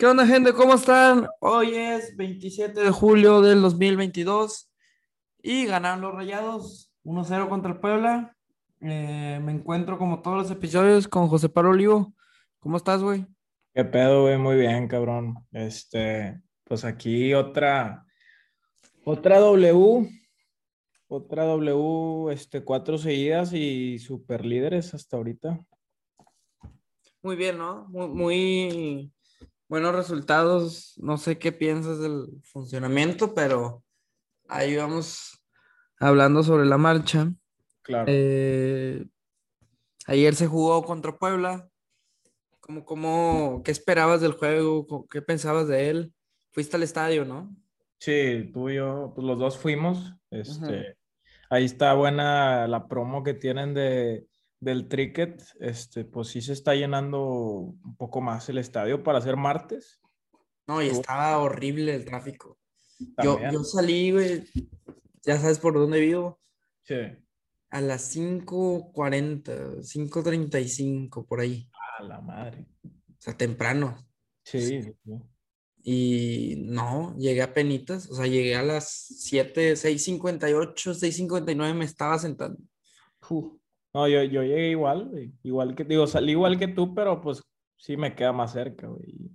¿Qué onda, gente? ¿Cómo están? Hoy es 27 de julio del 2022 y ganaron los Rayados 1-0 contra el Puebla. Eh, me encuentro como todos los episodios con José Pablo Olivo. ¿Cómo estás, güey? ¿Qué pedo, güey? Muy bien, cabrón. Este, pues aquí otra, otra W, otra W, este, cuatro seguidas y super líderes hasta ahorita. Muy bien, ¿no? Muy, muy buenos resultados. No sé qué piensas del funcionamiento, pero ahí vamos hablando sobre la marcha. Claro. Eh, ayer se jugó contra Puebla. ¿Cómo, cómo, ¿Qué esperabas del juego? ¿Qué pensabas de él? Fuiste al estadio, ¿no? Sí, tú y yo, pues los dos fuimos. Este, ahí está buena la promo que tienen de, del Tricket. Este, pues sí se está llenando un poco más el estadio para hacer martes. No, y estaba horrible el tráfico. Yo, yo salí, güey, ya sabes por dónde vivo, Sí. a las 5.40, 5.35, por ahí. A la madre. O sea, temprano. Sí. Y no, llegué a penitas, o sea, llegué a las 7, 6.58, 6.59 me estaba sentando. Uf. No, yo, yo llegué igual, güey. Igual que, digo, salí igual que tú, pero pues sí me queda más cerca, güey.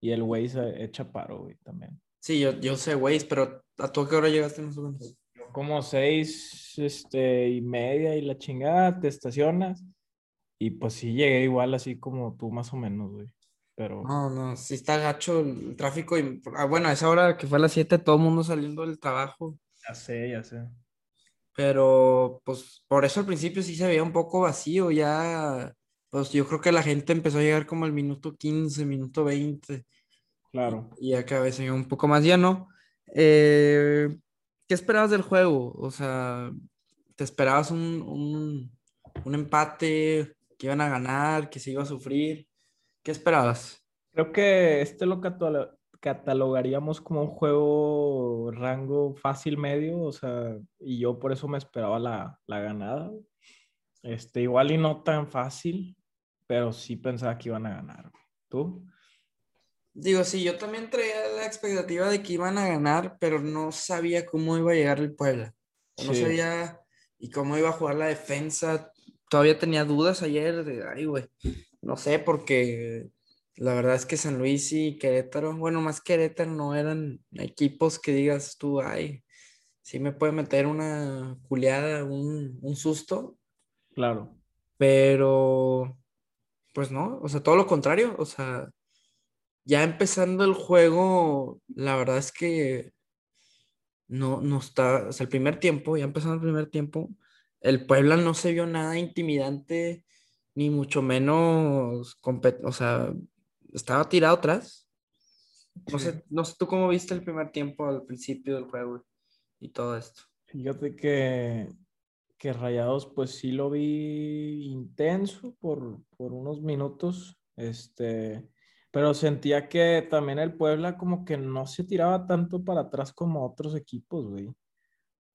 Y el güey se echa paro, güey, también. Sí, yo, yo sé, güey, pero ¿a tú a qué hora llegaste más o menos? Yo como seis, este, y media y la chingada, te estacionas. Y pues sí llegué igual así como tú más o menos, güey. Pero No, no, sí está gacho el tráfico. Y, ah, bueno, a esa hora que fue a las 7, todo el mundo saliendo del trabajo. ya sé, ya sé. Pero, pues, por eso al principio sí se veía un poco vacío. Ya, pues yo creo que la gente empezó a llegar como al minuto 15, minuto 20. Claro. Y cada vez se un poco más lleno. Eh, ¿qué esperabas del juego? O sea, ¿te esperabas un, un, un empate, que iban a ganar, que se iba a sufrir? ¿Qué esperabas? Creo que este catalogaríamos como un juego rango fácil medio, o sea, y yo por eso me esperaba la, la ganada. Este, igual y no tan fácil, pero sí pensaba que iban a ganar. ¿Tú? Digo, sí, yo también traía la expectativa de que iban a ganar, pero no sabía cómo iba a llegar el Puebla. No Sí. sabía y cómo iba a jugar la defensa. Todavía tenía dudas ayer de, ay, güey, no sé, porque la verdad es que San Luis y Querétaro, bueno, más Querétaro no eran equipos que digas tú, ay, sí me puede meter una culiada, un, un susto, Claro. pero pues no, o sea, todo lo contrario, o sea, ya empezando el juego, la verdad es que no, no está, o sea, el primer tiempo, ya empezando el primer tiempo, el Puebla no se vio nada intimidante, ni mucho menos, o sea, estaba tirado atrás. No sé, no sé tú cómo viste el primer tiempo al principio del juego y todo esto. Fíjate que, que Rayados, pues sí lo vi intenso por, por unos minutos, este, pero sentía que también el Puebla como que no se tiraba tanto para atrás como otros equipos, güey.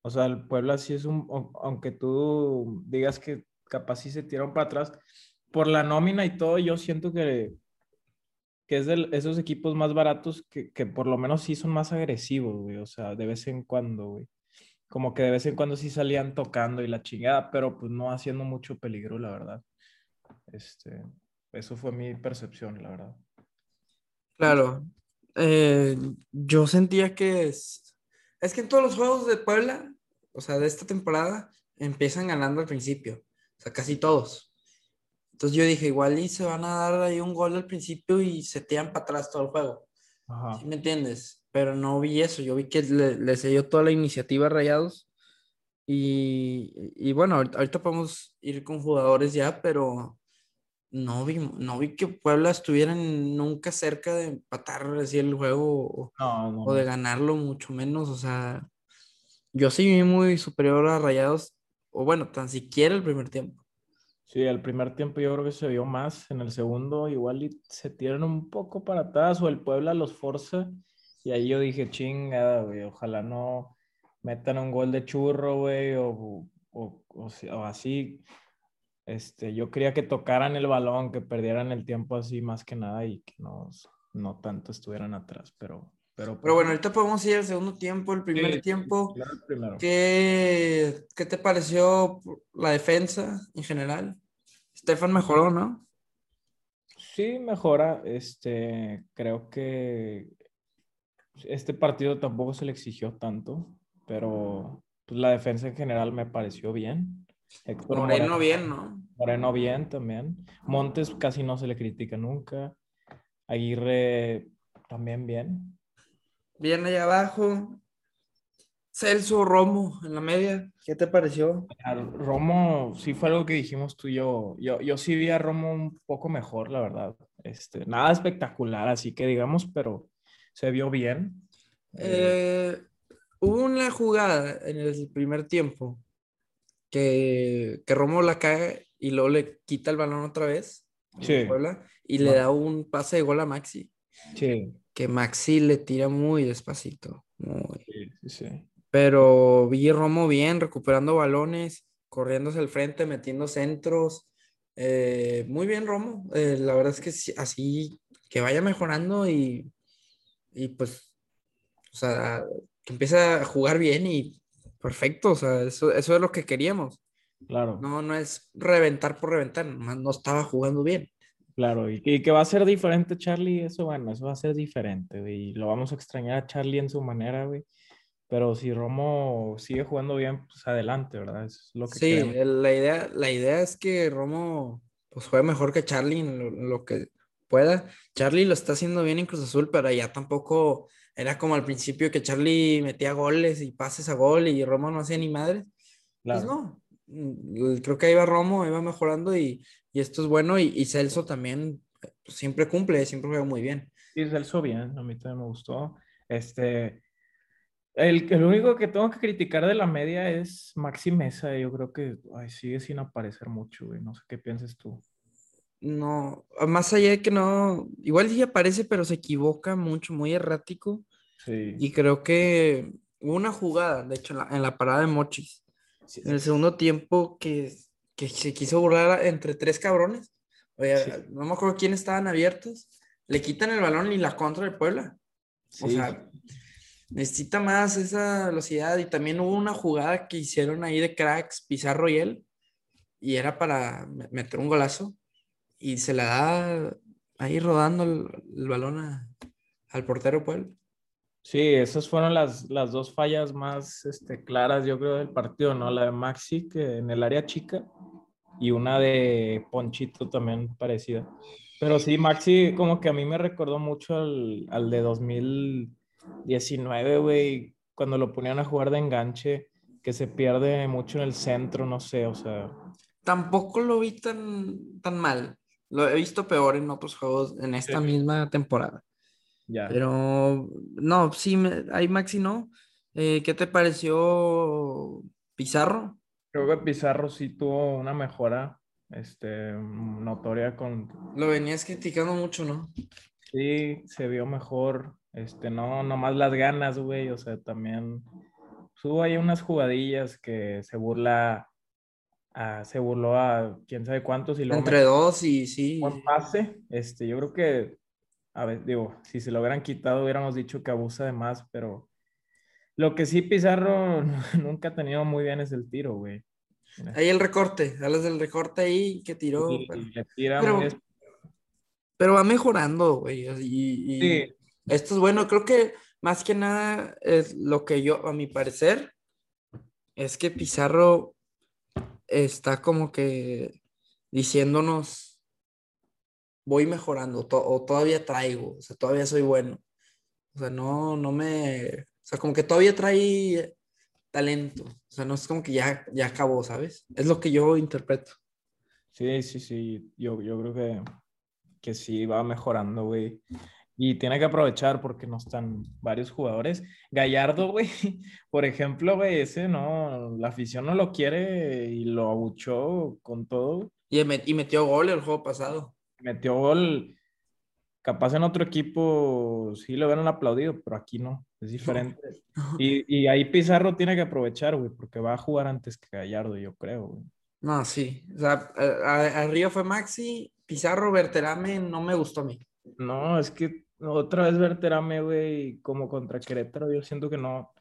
O sea, el Puebla sí es un, au- aunque tú digas que capaz sí se tiraron para atrás, por la nómina y todo, yo siento que, es de esos equipos más baratos que, que por lo menos sí son más agresivos, güey. O sea, de vez en cuando, güey como que de vez en cuando sí salían tocando y la chingada, pero pues no haciendo mucho peligro, la verdad. Este, eso fue mi percepción, la verdad. Claro, eh, yo sentía que es, es que en todos los juegos de Puebla, o sea, de esta temporada, empiezan ganando al principio, o sea, casi todos. Entonces yo dije, igual y se van a dar ahí un gol al principio y se tiran para atrás todo el juego. Ajá. ¿Sí me entiendes? Pero no vi eso, yo vi que le, le cedió toda la iniciativa a Rayados. Y, y bueno, ahorita, ahorita podemos ir con jugadores ya, pero no vi, no vi que Puebla estuviera nunca cerca de empatar así el juego o, No, no, o de ganarlo, mucho menos. O sea, yo sí vi muy superior a Rayados, o bueno, tan siquiera el primer tiempo. Sí, el primer tiempo yo creo que se vio más, en el segundo igual se tiran un poco para atrás o el Puebla los forza y ahí yo dije, chingada, güey, ojalá no metan un gol de churro, güey, o, o, o o así. Este, yo quería que tocaran el balón, que perdieran el tiempo así más que nada y que nos, no tanto estuvieran atrás, pero... Pero, pero bueno, ahorita podemos ir al segundo tiempo, el primer tiempo. ¿Qué, ¿Qué te pareció la defensa en general? Stefan mejoró, ¿no? Sí, mejora. Este, creo que este partido tampoco se le exigió tanto, pero pues, la defensa en general me pareció bien. Moreno, bien, ¿no? Moreno bien también. Montes casi no se le critica nunca. Aguirre también bien. Bien allá abajo. Celso Romo en la media, ¿qué te pareció? Romo sí fue algo que dijimos tú y yo. yo. Yo sí vi a Romo un poco mejor, la verdad. Este, nada espectacular, así que digamos, pero se vio bien. Eh, hubo una jugada en el primer tiempo que, que Romo la cae y luego le quita el balón otra vez. Sí. y le da un pase de gol a Maxi. Sí. Que Maxi le tira muy despacito. Muy. Sí, sí, sí. Pero vi Romo bien, recuperando balones, corriéndose al frente, metiendo centros. Eh, muy bien, Romo. Eh, la verdad es que así que vaya mejorando y, y pues, o sea, que empiece a jugar bien y perfecto. O sea, eso, eso es lo que queríamos. Claro. No, no es reventar por reventar, no estaba jugando bien. Claro, y, que va a ser diferente Charlie, eso bueno, eso va a ser diferente, y lo vamos a extrañar a Charlie en su manera, güey. Pero si Romo sigue jugando bien, pues adelante, ¿verdad? es lo que sí, la idea, la idea es que Romo pues juegue mejor que Charlie en lo, que pueda. Charlie lo está haciendo bien en Cruz Azul, pero ya tampoco era como al principio que Charlie metía goles y pases a gol y Romo no hacía ni madre. Pues no, mm, creo que ahí va Romo, iba mejorando y, y, esto es bueno y, y Celso también pues, siempre cumple, siempre juega muy bien. Sí, Celso bien, a mí también me gustó. Este, el, el, único que tengo que criticar de la media es Maxi Mesa. Yo creo que sigue sin aparecer mucho, güey. No sé qué piensas tú. No, más allá de que no, igual sí aparece, pero se equivoca mucho, muy errático. Sí. Y creo que hubo una jugada, de hecho, en la, parada de Mochis, en el segundo tiempo, que, que, se quiso burlar entre tres cabrones. Oye, no me acuerdo quiénes estaban abiertos. Le quitan el balón y la contra de Puebla. O sea, necesita más esa velocidad y también hubo una jugada que hicieron ahí de cracks Pizarro y él y era para meter un golazo y se la da ahí rodando el, balón al portero Puebla. Sí, esas fueron las, las dos fallas más este, claras, yo creo, del partido, ¿no? La de Maxi, que en el área chica, y una de Ponchito también parecida. Pero sí, Maxi como que a mí me recordó mucho al, al de 2000, 19, güey, cuando lo ponían a jugar de enganche, que se pierde mucho en el centro, no sé, o sea. Tampoco lo vi tan, tan mal. Lo he visto peor en otros juegos en esta misma temporada. Ya. Pero no, sí, ahí Maxi no. Eh, ¿Qué te pareció Pizarro? Creo que Pizarro sí tuvo una mejora este, notoria con... Lo venías criticando mucho, ¿no? Sí, se vio mejor. Este, no, nomás las ganas, güey. O sea, también subo ahí unas jugadillas que se burla, a, se burló a quién sabe cuántos y luego Entre dos y sí. Buen pase. Este, yo creo que, a ver, digo, si se lo hubieran quitado, hubiéramos dicho que abusa de más, pero lo que sí Pizarro nunca ha tenido muy bien es el tiro, güey. Ahí el recorte, hablas del recorte ahí que tiró. pero, pero, va mejorando, güey. Y, Sí esto es bueno, creo que más que nada es lo que yo, a mi parecer, es que Pizarro está como que diciéndonos, voy mejorando, o todavía traigo, o sea, todavía soy bueno. O sea, no, no me, o sea, como que todavía trae talento. O sea, no es como que ya, ya acabó, ¿sabes? Es lo que yo interpreto. Sí, sí, sí, yo, yo creo que, que sí va mejorando, güey. Y tiene que aprovechar porque no están varios jugadores. Gallardo, güey, por ejemplo, güey, ese no, la afición no lo quiere y lo abuchó con todo. Y, y metió gol el juego pasado. Metió gol. Capaz en otro equipo sí lo hubieran aplaudido, pero aquí no, es diferente. Y, y, ahí Pizarro tiene que aprovechar, güey, porque va a jugar antes que Gallardo, yo creo, güey. No, sí. O sea, arriba fue Maxi, Pizarro, Berterame, no me gustó a mí. No, es que otra vez Verterame, güey, como contra Querétaro, yo siento que no,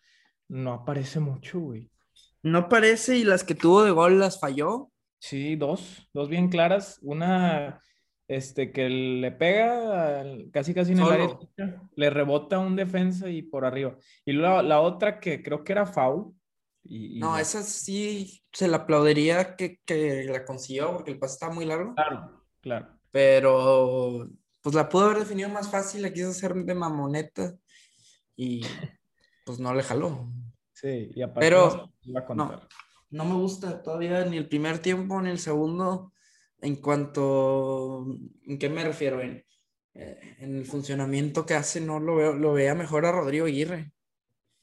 no aparece mucho, güey. No aparece y las que tuvo de gol las falló. Sí, dos, dos bien claras. Una, este, que le pega casi casi en el área, le rebota un defensa y por arriba. Y la, la otra que creo que era foul. Y, no, esa sí se la aplaudiría que, que la consiguió porque el pase estaba muy largo. Claro, claro. Pero pues la pudo haber definido más fácil, la quiso hacer de mamoneta y pues no le jaló. Sí, y aparte Pero no, no me gusta todavía ni el primer tiempo ni el segundo en cuanto, ¿en qué me refiero? En, eh, en el funcionamiento que hace, no lo veo, lo veía mejor a Rodrigo Aguirre.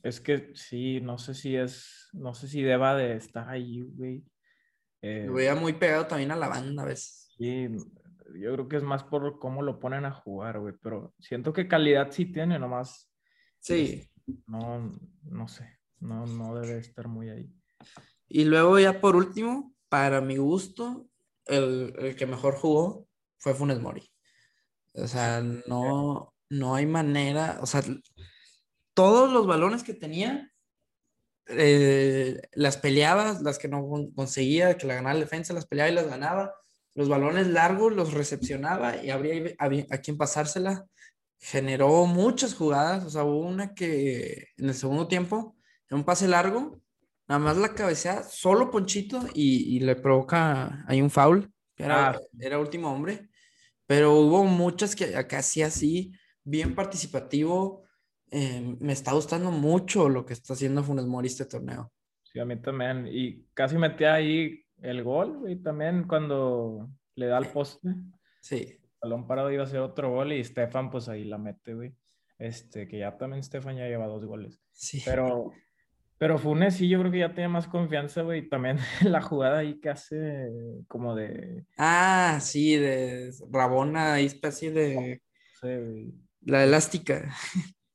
Es que sí, no sé si es, no sé si deba de estar ahí, güey. Eh, lo veía muy pegado también a la banda a veces. Sí, yo creo que es más por cómo lo ponen a jugar, güey, pero siento que calidad sí tiene, nomás. Sí. No, no sé, no, no debe estar muy ahí. Y luego ya por último, para mi gusto, el, el que mejor jugó fue Funes Mori. O sea, no, no hay manera, o sea, todos los balones que tenía, eh, las peleaba, las que no conseguía, que la ganaba la defensa, las peleaba y las ganaba los balones largos los recepcionaba y habría a quien pasársela. Generó muchas jugadas, o sea, hubo una que en el segundo tiempo, en un pase largo, nada más la cabecea solo Ponchito y, le provoca ahí un foul, era, ah. era último hombre, pero hubo muchas que acá sí así, bien participativo. Eh, me está gustando mucho lo que está haciendo Funes Mori este torneo. Sí, a mí también. Y casi metí ahí el gol, güey, también cuando le da el poste. Sí. balón parado iba a ser otro gol y Stefan, pues ahí la mete, güey. Este, que ya también Stefan ya lleva dos goles. Sí. Pero, pero Funes sí, yo creo que ya tiene más confianza, güey. También la jugada ahí que hace como de. Ah, sí, de Rabona, ahí especie de. Sí, güey. La elástica.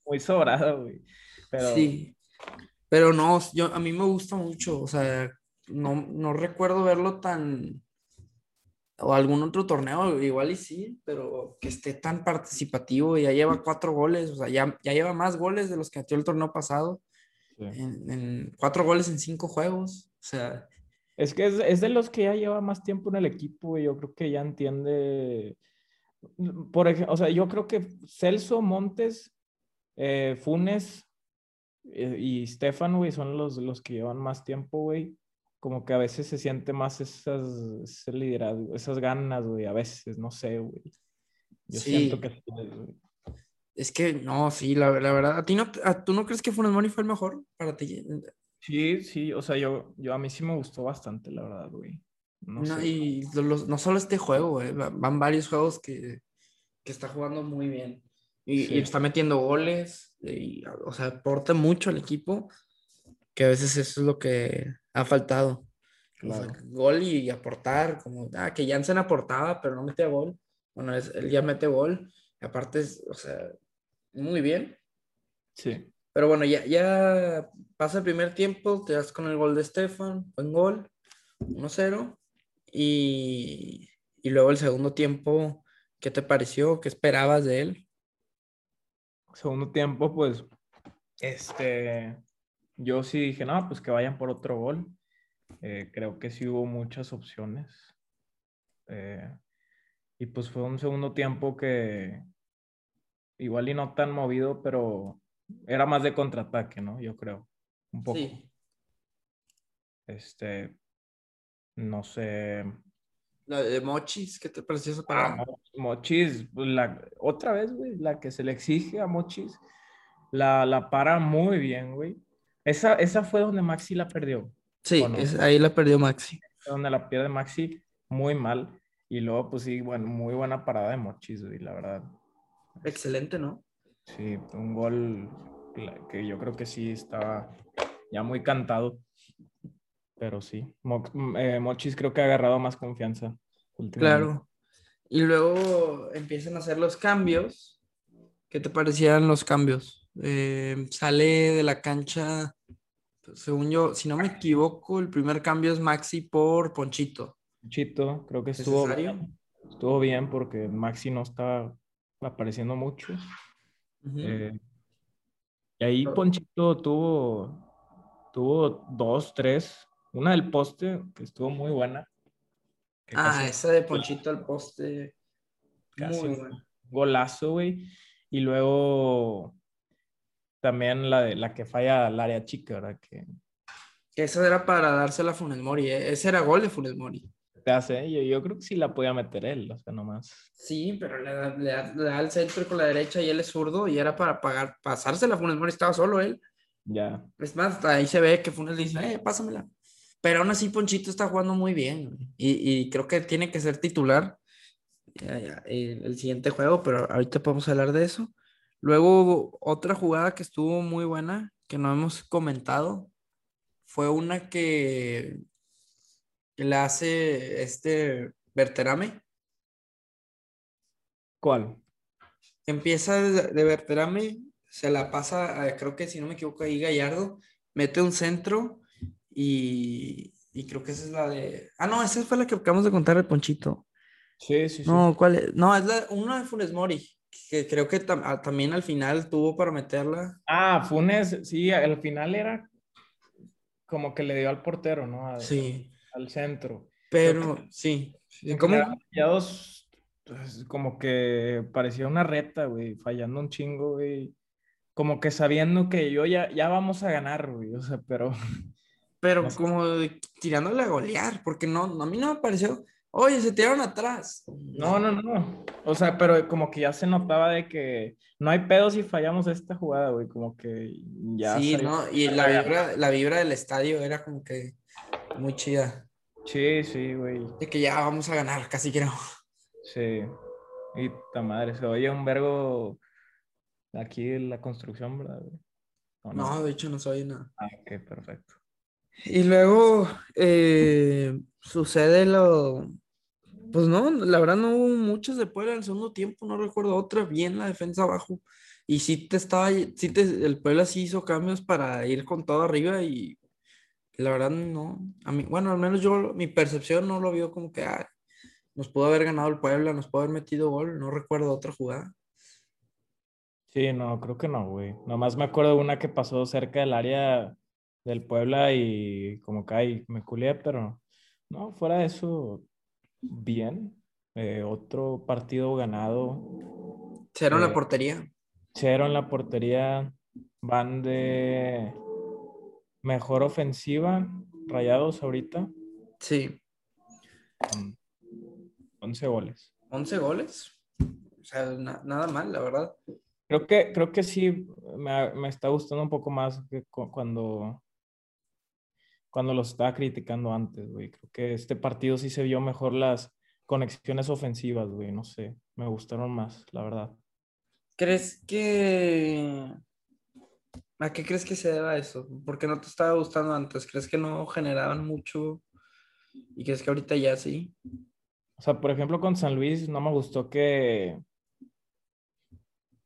Muy sobrada, güey. Pero... Sí. Pero no, yo, a mí me gusta mucho, o sea, no, recuerdo verlo tan, o algún otro torneo, igual y sí, pero que esté tan participativo, ya lleva cuatro goles, o sea, ya, ya lleva más goles de los que metió el torneo pasado, en, cuatro goles en cinco juegos, o sea... Es que es, de los que ya lleva más tiempo en el equipo, y yo creo que ya entiende, por ejemplo, o sea, yo creo que Celso, Montes, eh, Funes eh, y Stefan, güey, son los, los que llevan más tiempo, güey como que a veces se siente más esas, ese liderazgo, esas ganas, güey, a veces, no sé, güey. Yo siento que es que no, sí, la, la, verdad, ¿a ti no, ¿tú no crees que Funes Mori fue el mejor para ti? Sí, sí, o sea, yo, yo a mí sí me gustó bastante, la verdad, güey. No, y no solo este juego, güey, van varios juegos que, que está jugando muy bien. Y, y, está metiendo goles, y, o sea, aporta mucho al equipo, que a veces eso es lo que ha faltado. gol y, aportar, como ah, que Jansen aportaba, pero no metía gol. Bueno, él ya mete gol. Y aparte, o sea, muy bien. Sí. Pero bueno, ya, ya pasa el primer tiempo, te das con el gol de Stefan, buen gol, 1-0. Y, y luego el segundo tiempo, ¿qué te pareció? ¿Qué esperabas de él? Segundo tiempo, pues, este, yo sí dije, no, pues que vayan por otro gol. Eh, creo que sí hubo muchas opciones. Eh, y pues fue un segundo tiempo que igual y no tan movido, pero era más de contraataque, ¿no? Yo creo. Un poco. Sí. Este, no sé. La de Mochis, ¿qué te pareció esa para ah, Mochis, pues, la, otra vez, güey, la que se le exige a Mochis, la, la para muy bien, güey. Esa, esa fue donde Maxi la perdió. Sí, ahí la perdió Maxi. Donde la pierde Maxi muy mal. Y luego, pues sí, bueno, muy buena parada de Mochis, y la verdad. Excelente, ¿no? Sí, un gol que yo creo que sí estaba ya muy cantado. Pero sí, eh, Mochis creo que ha agarrado más confianza. Claro. Y luego empiezan a hacer los cambios. ¿Qué te parecían los cambios? Eh, sale de la cancha, según yo, si no me equivoco, el primer cambio es Maxi por Ponchito. Ponchito, creo que estuvo bien. Estuvo bien porque Maxi no estaba apareciendo mucho. Eh, y ahí. Ponchito tuvo, tuvo dos, tres. Una del poste, que estuvo muy buena. ah, casi- esa de Ponchito al poste. casi Muy buena. golazo, güey. Y luego también la, de, la que falla al área chica, ¿verdad? Que Que esa era para dársela a Funes Mori. ¿eh? Ese era gol de Funes Mori. Te hace, yo, yo creo que sí la podía meter él, o sea, nomás. Sí, pero le da, le da- le da al centro con la derecha y él es zurdo y era para pagar, pasársela a Funes Mori. Estaba solo él. Ya. Es más, ahí se ve que Funes le dice, eh, pásamela. Pero aún así Ponchito está jugando muy bien. Y, y creo que tiene que ser titular ya, ya, el, el siguiente juego, pero ahorita podemos hablar de eso. Luego hubo otra jugada que estuvo muy buena, que no hemos comentado, fue una que, que le hace este Berterame. ¿Cuál? Empieza de, Berterame, se la pasa, a- creo que si no me equivoco, ahí Gallardo, mete un centro y, y creo que esa es la de... Ah, no, esa fue la que acabamos de contar el Ponchito. Sí, sí, sí. No, ¿cuál es? No, es la, una de Funes Mori, que creo que tam- ah, también al final tuvo para meterla. Ah, Funes, sí, al final era como que le dio al portero, ¿no? Sí, al centro. pero sí. ¿Cómo? Rayados, pues, como que parecía una reta, güey, fallando un chingo, güey. Como que sabiendo que yo ya, ya vamos a ganar, güey, o sea, pero Pero no como de- tirándole a golear, porque no, no, a mí no me pareció. Oye, se tiraron atrás. no, no, no. O sea, pero como que ya se notaba de que no hay pedo si fallamos esta jugada, güey, como que ya. Sí, no, y la vibra, la vibra del estadio era como que muy chida. Sí, sí, güey. De que ya vamos a ganar, casi creo. Sí. Y ta madre, se oye un vergo aquí en la construcción, ¿verdad? güey? ¿O No, de hecho no soy nada. Ah, ok, perfecto. Y luego eh, sucede lo. Pues no, la verdad no hubo muchas de Puebla en el segundo tiempo, no recuerdo otra, bien la defensa abajo. Y sí te estaba, sí te, el Puebla sí hizo cambios para ir con todo arriba y la verdad no. A mí, bueno, al menos yo, mi percepción no lo vio como que ah, nos pudo haber ganado el Puebla, nos pudo haber metido gol, no recuerdo otra jugada. Sí, no, creo que no, güey. Nomás me acuerdo de una que pasó cerca del área del Puebla y como que ahí me culié, pero no, fuera de eso, bien. Eh, otro partido ganado. Cero en la Eh, portería. Cero en la portería. Van de mejor ofensiva, rayados ahorita, Sí, con 11 goles. 11 goles. O sea, na- nada mal, la verdad. Creo que, creo que sí me, me está gustando un poco más que cu- cuando, cuando los estaba criticando antes, güey. Creo que este partido sí se vio mejor las conexiones ofensivas, güey. No sé, me gustaron más, la verdad. ¿Crees que... ¿A qué crees que se deba eso? ¿Por qué no te estaba gustando antes? ¿Crees que no generaban mucho? ¿Y crees que ahorita ya sí? O sea, por ejemplo, con San Luis no me gustó que,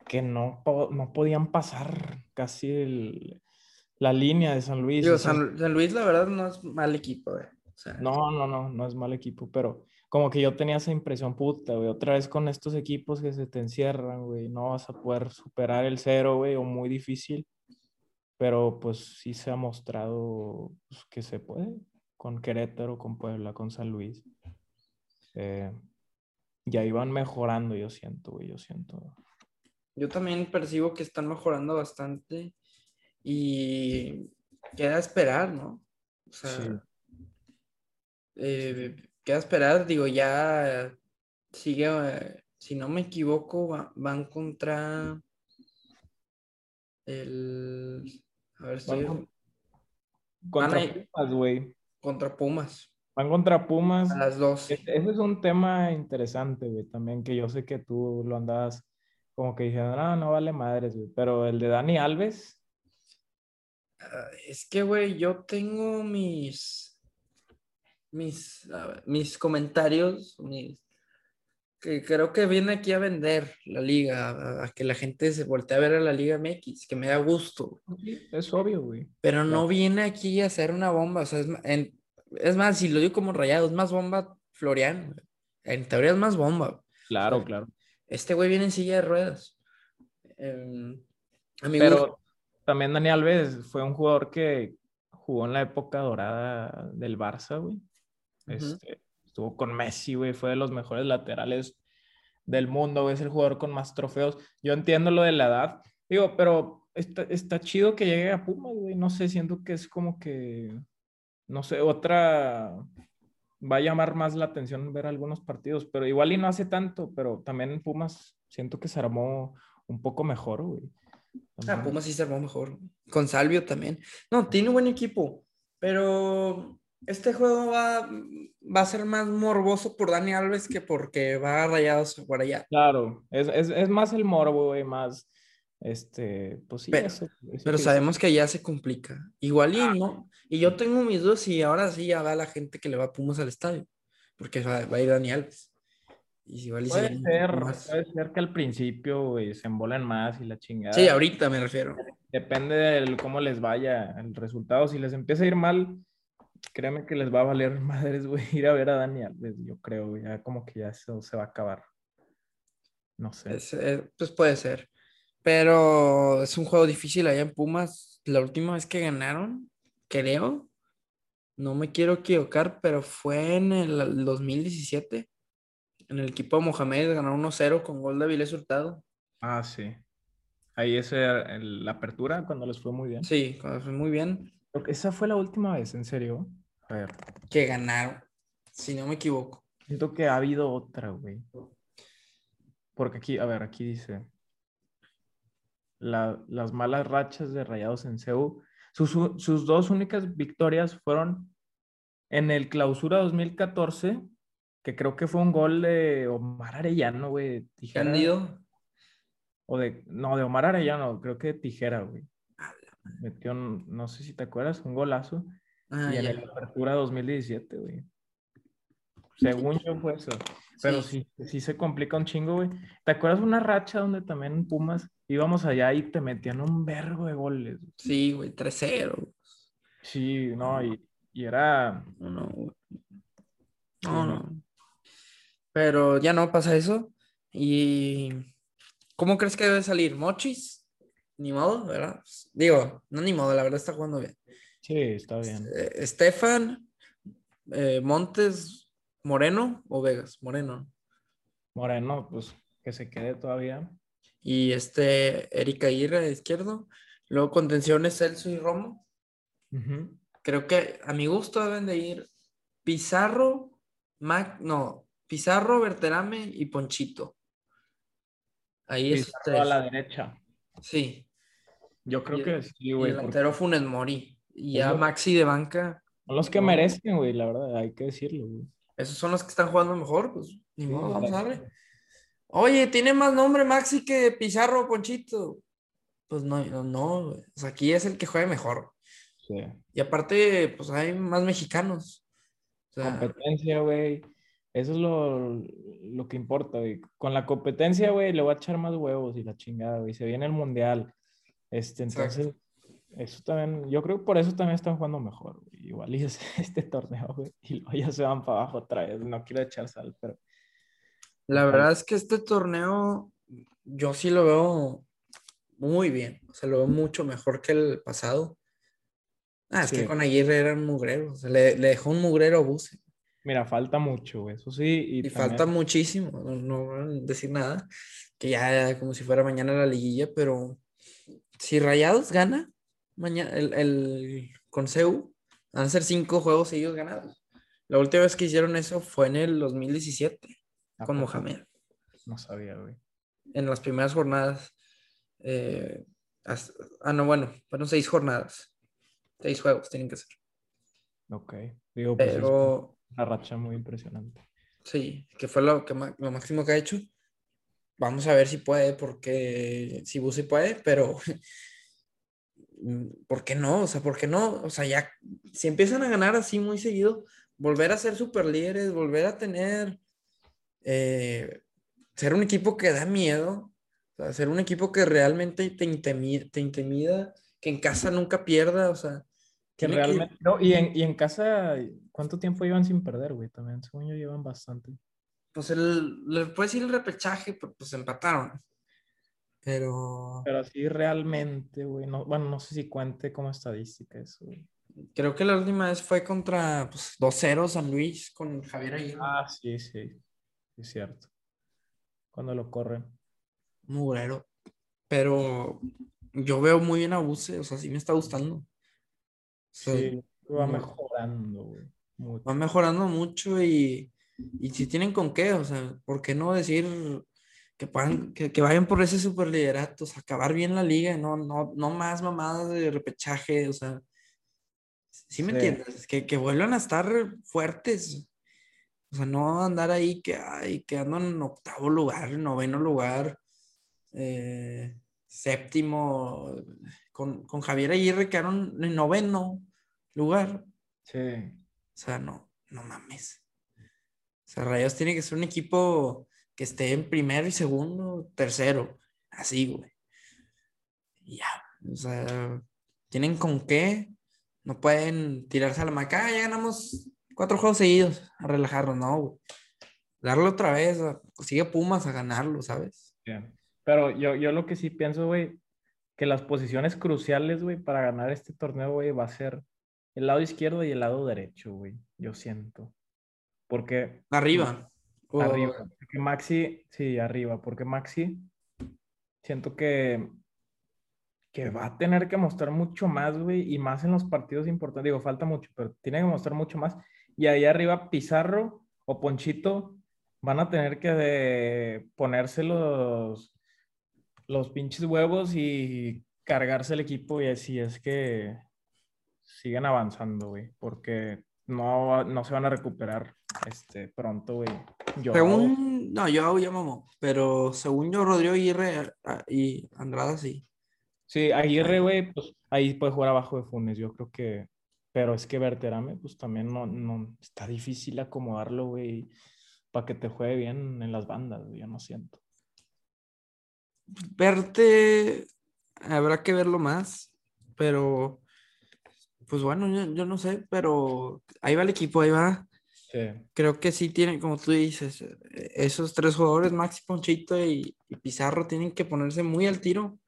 que no, no podían pasar casi el- la línea de San Luis. Digo, o sea, San, San Luis la verdad no es mal equipo. O sea, No, no, no, no es mal equipo, pero como que yo tenía esa impresión puta, güey. Otra vez con estos equipos que se te encierran, güey, no vas a poder superar el cero, güey, o muy difícil. Pero pues sí se ha mostrado pues, que se puede con Querétaro, con Puebla, con San Luis. Eh, ya iban mejorando, yo siento, yo siento. Yo también percibo que están mejorando bastante y queda esperar, ¿no? O sea, Sí. eh, queda esperar, digo, ya sigue, eh, si no me equivoco, va- van contra el, a ver, Van con- Contra Pumas, güey. contra Pumas, Van contra Pumas. a las dos. Ese es un tema interesante, güey, también que yo sé que tú lo andabas como que diciendo, no, no vale madres, güey, pero el de Dani Alves, Ah, Es que, güey, yo tengo mis, mis, ver, mis comentarios, mis, que creo que viene aquí a vender la liga, a, a que la gente se voltee a ver a la Liga MX, que me da gusto, es obvio, güey. pero no Claro. viene aquí a hacer una bomba, o sea, es, en- es más, si lo digo como rayado, es más bomba Florian, güey. en teoría es más bomba, Claro, claro. Este güey viene en silla de ruedas. Em, a mi Pero también Dani Alves fue un jugador que jugó en la época dorada del Barça, güey. Este, estuvo con Messi, güey, fue de los mejores laterales del mundo, güey, es el jugador con más trofeos. Yo entiendo lo de la edad, digo, pero está, está chido que llegue a Pumas, güey. No sé, siento que es como que, no sé, otra, va a llamar más la atención ver algunos partidos, pero igual y no hace tanto, pero también en Pumas siento que se armó un poco mejor, güey. Ah. Pumas sí se armó mejor. Con Salvio también. No, tiene un buen equipo, pero este juego va, va a ser más morboso por Dani Alves que porque va a Rayados a jugar allá. Claro, es, es, es más el morbo, güey, más, este, pues sí, Pero- sabemos que allá se complica. Igual y no. Y yo tengo mis dudas y ahora sí ya va la gente que le va a Pumas al estadio. Porque va, va a ir Dani Alves. Y igual y se Puede poco ser, más. puede ser que al principio, güey, se embolen más y la chingada. Sí, ahorita me refiero. Depende de cómo les vaya el resultado. Si les empieza a ir mal, créeme que les va a valer madres, güey, ir a ver a Dani Alves, yo creo, ya como que ya eso se va a acabar. No sé. Es, eh, pues puede ser. Pero es un juego difícil allá en Pumas. La última vez que ganaron, creo, no me quiero equivocar, pero fue en el, el 2017. En el equipo de Mohamed ganaron 1-0 con gol de Avilés Hurtado. Ah, sí. Ahí es el- la apertura cuando les fue muy bien. Sí, cuando fue muy bien. Esa fue la última vez, en serio. A ver, Que ganaron, si no me equivoco. siento que ha habido otra, güey. Porque aquí, a ver, aquí dice. la- las malas rachas de Rayados en CEU. Sus, dos únicas victorias fueron en el Clausura 2014, que creo que fue un gol de Omar Arellano, güey. Tijera. Candido. O de, no, de Omar Arellano, creo que de Tijera, güey. Metió, no sé si te acuerdas, un golazo. Ah, y en el Apertura 2017, güey. Según yo fue eso. Pero Sí. sí, sí se complica un chingo, güey. ¿Te acuerdas una racha donde también Pumas íbamos allá y te metían un vergo de goles? Sí, güey, 3-0. Sí, no, y, y era... No, no, güey. No. no. Pero ya no pasa eso. ¿Y cómo crees que debe salir? ¿Mochis? Ni modo, ¿verdad? Pues, Digo, no ni modo, la verdad está jugando bien. Sí, está bien. Eh, Estefan, eh, Montes, Moreno o Vegas, Moreno. Moreno, pues que se quede todavía. Y este, Erika Aguirre de izquierdo. Luego contenciones Celso y Romo. Creo que a mi gusto deben de ir Pizarro, Mac, no, Pizarro, Berterame y Ponchito. Ahí es Pizarro a la derecha. Sí. Yo creo Y que sí, güey. el porque delantero Funes Mori. Y lo- Maxi de banca. Son los que no. merecen, güey, la verdad, hay que decirlo, güey. Esos son los que están jugando mejor. Pues ni Sí, modo, vamos a darle. Oye, tiene más nombre Maxi que Pizarro Ponchito. Pues no, no, no. güey. O sea, aquí es el que juega mejor. Sí. Y aparte, pues hay más mexicanos. O sea, Competencia, güey. Eso es lo, lo que importa, güey. Con la competencia, güey, le voy a echar más huevos y la chingada, güey. Se viene el mundial. Este, Exacto. entonces, eso también, yo creo que por eso también están jugando mejor, güey. Igual y es este torneo, güey. Y luego ya se van para abajo otra vez. No quiero echar sal, pero. La verdad es que este torneo yo sí lo veo muy bien. O sea, lo veo mucho mejor que el pasado. Ah, es Sí. que con Aguirre era un mugrero. O sea, le, le dejó un mugrero a Buse. Mira, falta mucho. Eso sí. Y, Y también- falta muchísimo. No, no voy a decir nada. Que ya como si fuera mañana la liguilla, pero si Rayados gana mañana el, el con CEU, van a ser cinco juegos seguidos ganados. La última vez que hicieron eso fue en el 2017 ¿A con? Mohamed. No sabía, güey. en las primeras jornadas. eh, hasta- ah, no, bueno, fueron seis jornadas. Seis juegos tienen que ser. Ok. Digo, pues es Pero una racha muy impresionante. sí, que fue lo, que, lo máximo que ha hecho. Vamos a ver si puede, porque si Busi puede, pero mm, ¿por qué no? O sea, ¿por qué no? O sea, ya, si empiezan a ganar así muy seguido, volver a ser super líderes, volver a tener, eh, ser un equipo que da miedo, o sea, ser un equipo que realmente te intimida, te intimida, que en casa nunca pierda, o sea, Que realmente. No, y, en, y en casa, ¿cuánto tiempo llevan sin perder, güey? También, según yo, llevan bastante. Pues el, le puedes decir el repechaje, pero pues empataron. Pero Pero así realmente, güey. No, bueno, no sé si cuente como estadística eso, güey. creo que la última vez fue contra pues, 2-0 San Luis con Javier Aguirre. Ah, sí, sí. Sí, Es cierto. Cuando lo corren. Mugrero. Pero yo veo muy bien a Buse, o sea, sí me está gustando. O sea, Sí, va mejorando, güey. Va mejorando mucho y, y si tienen con qué, o sea, ¿por qué no decir que, puedan, que, que vayan por ese superliderato, o sea, acabar bien la liga, no, no, no más mamadas de repechaje, o sea, ¿sí me Sí. entiendes? Que, que vuelvan a estar fuertes, o sea, no andar ahí que, ay, quedando en octavo lugar, noveno lugar, eh, séptimo, con, con Javier Aguirre quedaron en noveno lugar. Sí. O sea, no, no mames. Rayados tiene que ser un equipo que esté en primero y segundo, tercero. Así, güey. Ya. O sea, tienen con qué. No pueden tirarse a la maca. "Ah, ya ganamos cuatro juegos seguidos. A relajarnos, no, güey. Darle otra vez. Sigue Pumas a ganarlo, ¿sabes? Pero yo, yo lo que sí pienso, güey, que las posiciones cruciales, güey, para ganar este torneo, güey, va a ser el lado izquierdo y el lado derecho, güey. Yo siento. Porque Arriba. O- arriba. Porque Maxi, sí, arriba. Porque Maxi, siento que, que va a tener que mostrar mucho más, güey, y más en los partidos importantes. Digo, falta mucho, pero tiene que mostrar mucho más. Y ahí arriba, Pizarro o Ponchito van a tener que de, ponerse los, los pinches huevos y cargarse el equipo y así es que siguen avanzando, güey, porque no, no se van a recuperar este, pronto, güey. Yo, Según. No, yo ya mamó. Pero según yo, Rodrigo Aguirre ah, y Andrada sí. Sí, Aguirre, güey, pues ahí puede jugar abajo de Funes, yo creo que, pero es que Berterame, pues también no, no, está difícil acomodarlo, güey, para que te juegue bien en las bandas, güey, yo no siento. Verte, habrá que verlo más, pero pues bueno, yo, yo no sé, pero ahí va el equipo, ahí va. Sí, Creo que sí tienen, como tú dices, eh, esos tres jugadores, Maxi Ponchito y, y Pizarro, tienen que ponerse muy al tiro.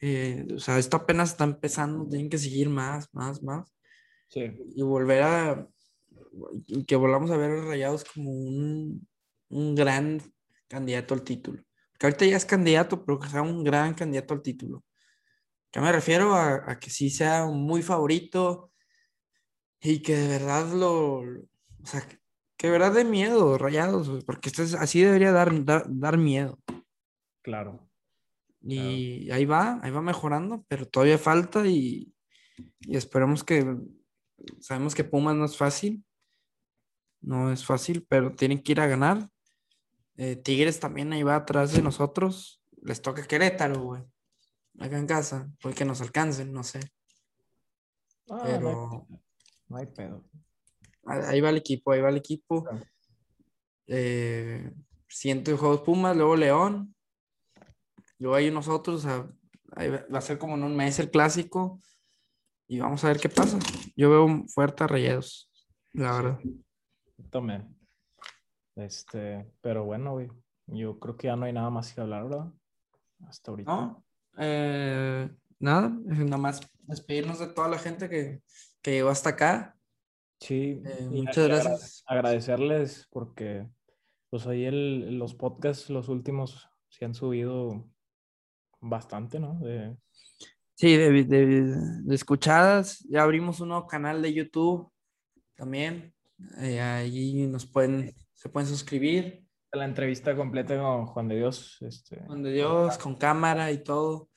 Eh, o sea, esto apenas está empezando, tienen que seguir más, más, más. sí, Y volver a, y que volvamos a ver a Rayados como un, un gran candidato al título. Que ahorita ya es candidato, pero que sea un gran candidato al título. ¿Qué me refiero? A, a que sí sea muy favorito y que de verdad lo, o sea, que, de verdad de miedo, Rayados, porque esto es, así debería dar, dar, dar miedo. claro. Y ahí va, ahí va mejorando, pero todavía falta y, y esperemos que, sabemos que Pumas no es fácil, no es fácil, pero tienen que ir a ganar. Eh, Tigres también ahí va atrás de nosotros, les toca Querétaro, güey, acá en casa, puede que nos alcancen, no sé, Ah, pero no hay pedo. ahí va el equipo, ahí va el equipo. Claro. Eh, siguiente juegos Pumas, luego León, luego hay nosotros, o sea, ahí va a ser como en un mes el clásico y vamos a ver qué pasa. Yo veo fuerte a Rayados, la verdad. También. Este, pero bueno, güey, yo creo que ya no hay nada más que hablar, ¿verdad? Hasta ahorita. ¿No? Eh, nada, nada más despedirnos de toda la gente que, que llegó hasta acá. Sí, Eh, muchas gracias. Agradecerles porque, pues ahí el, los podcasts, los últimos, se han subido bastante, ¿no? De, Sí, de, de- de escuchadas. Ya abrimos un nuevo canal de YouTube también. Eh, ahí nos pueden, se pueden suscribir. La entrevista completa con Juan de Dios. Este, Juan de Dios, con cámara y todo.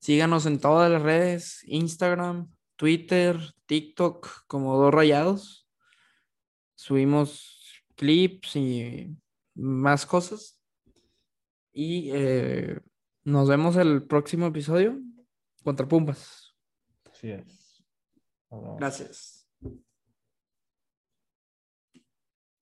Síganos en todas las redes, Instagram, Twitter, TikTok, como dos rayados. Subimos clips y más cosas. Y eh, nos vemos el próximo episodio contra Pumas. así es. Gracias.